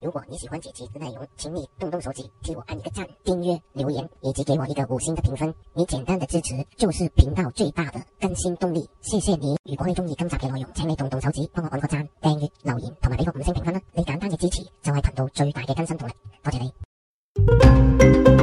如果你喜欢这期的内容，请你动动手指替我按一个赞、订阅、留言，以及给我一个五星的评分。你简单的支持就是频道最大的更新动力。谢谢你！如果你中意今集嘅内容，请你动动手指帮我按个赞、订阅、留言同埋俾个五星评分啦！你简单嘅支持就系频道最大嘅更新动力。多谢你！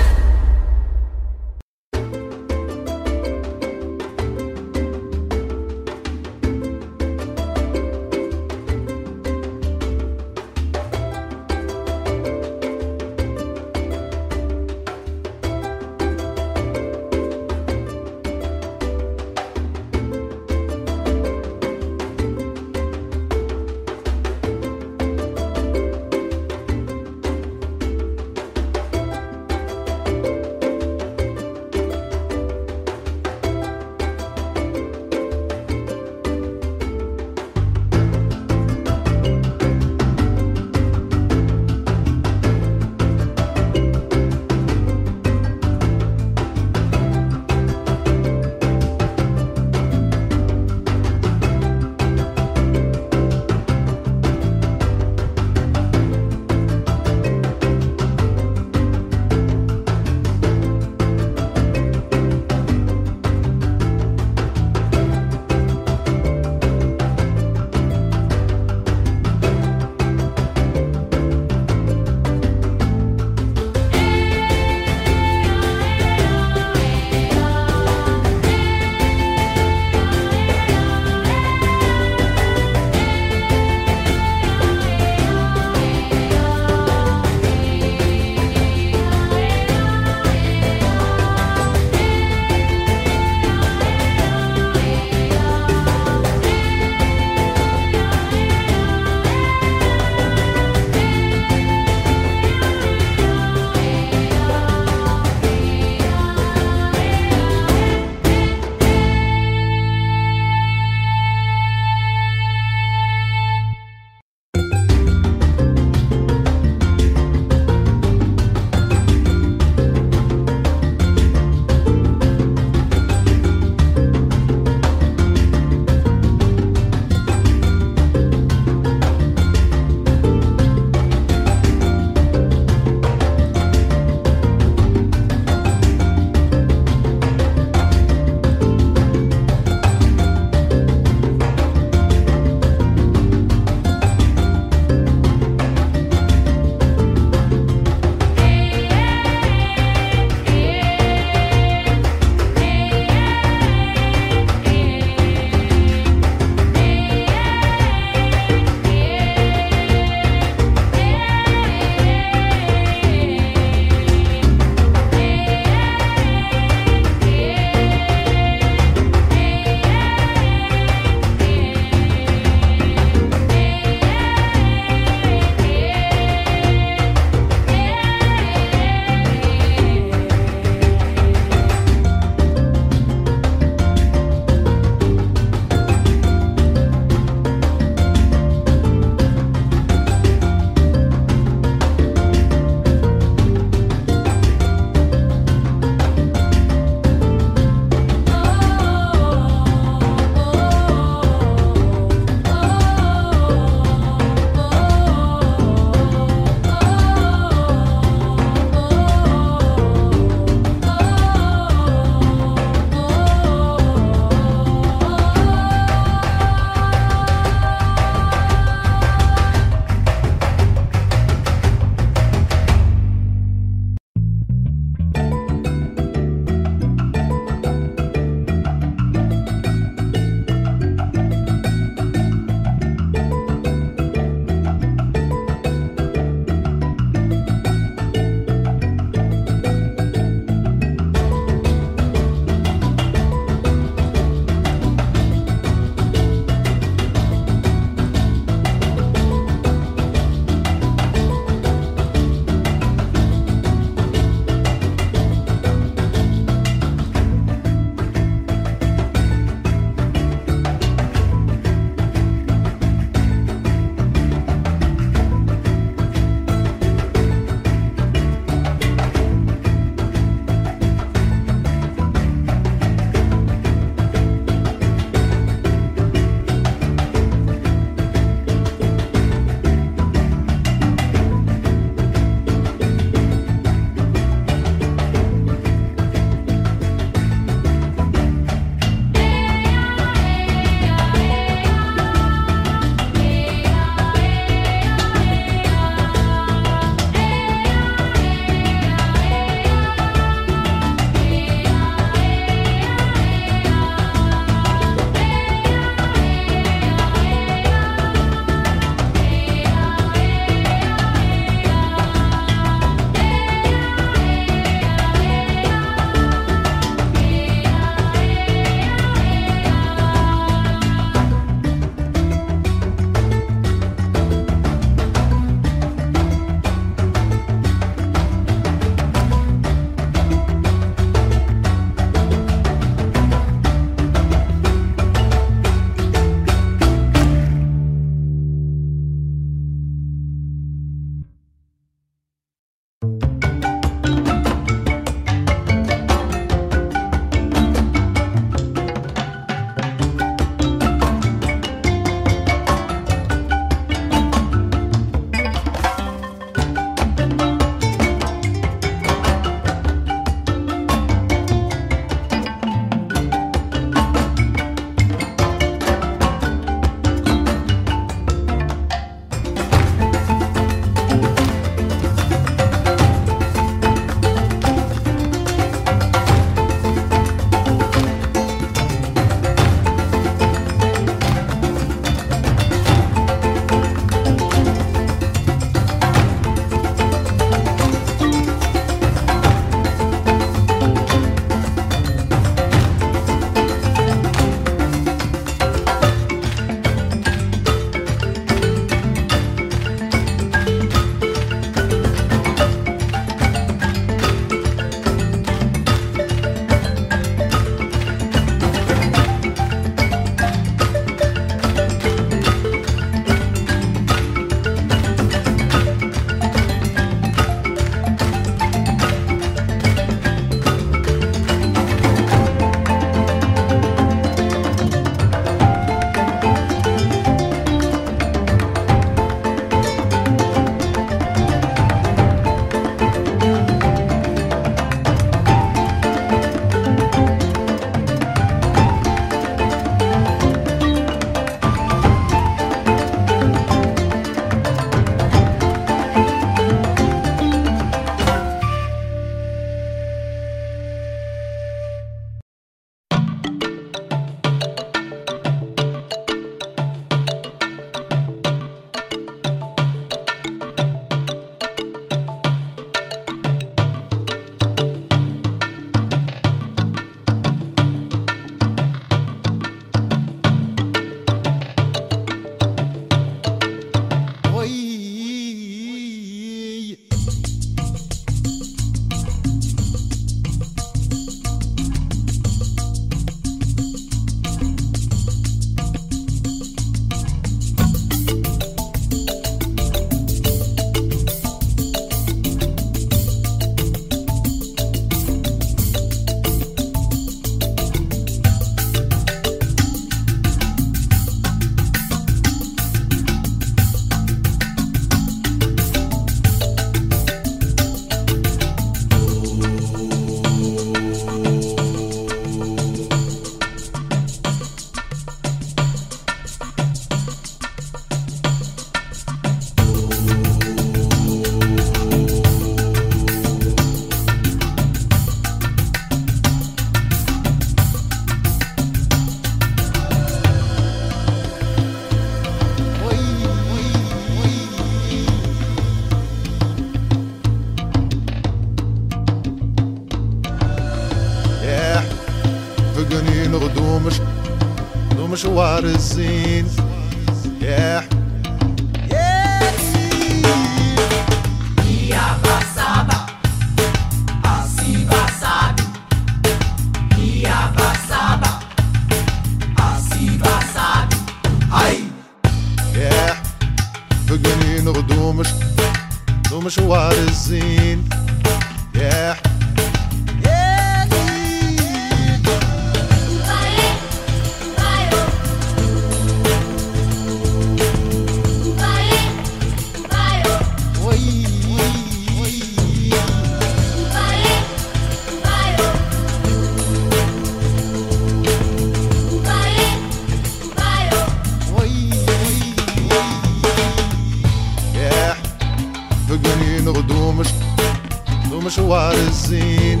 دومش وارزين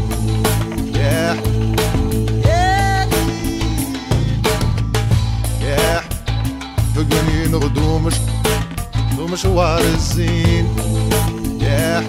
Yeah. Yeah. بقني نغدومش دومش وارزين Yeah.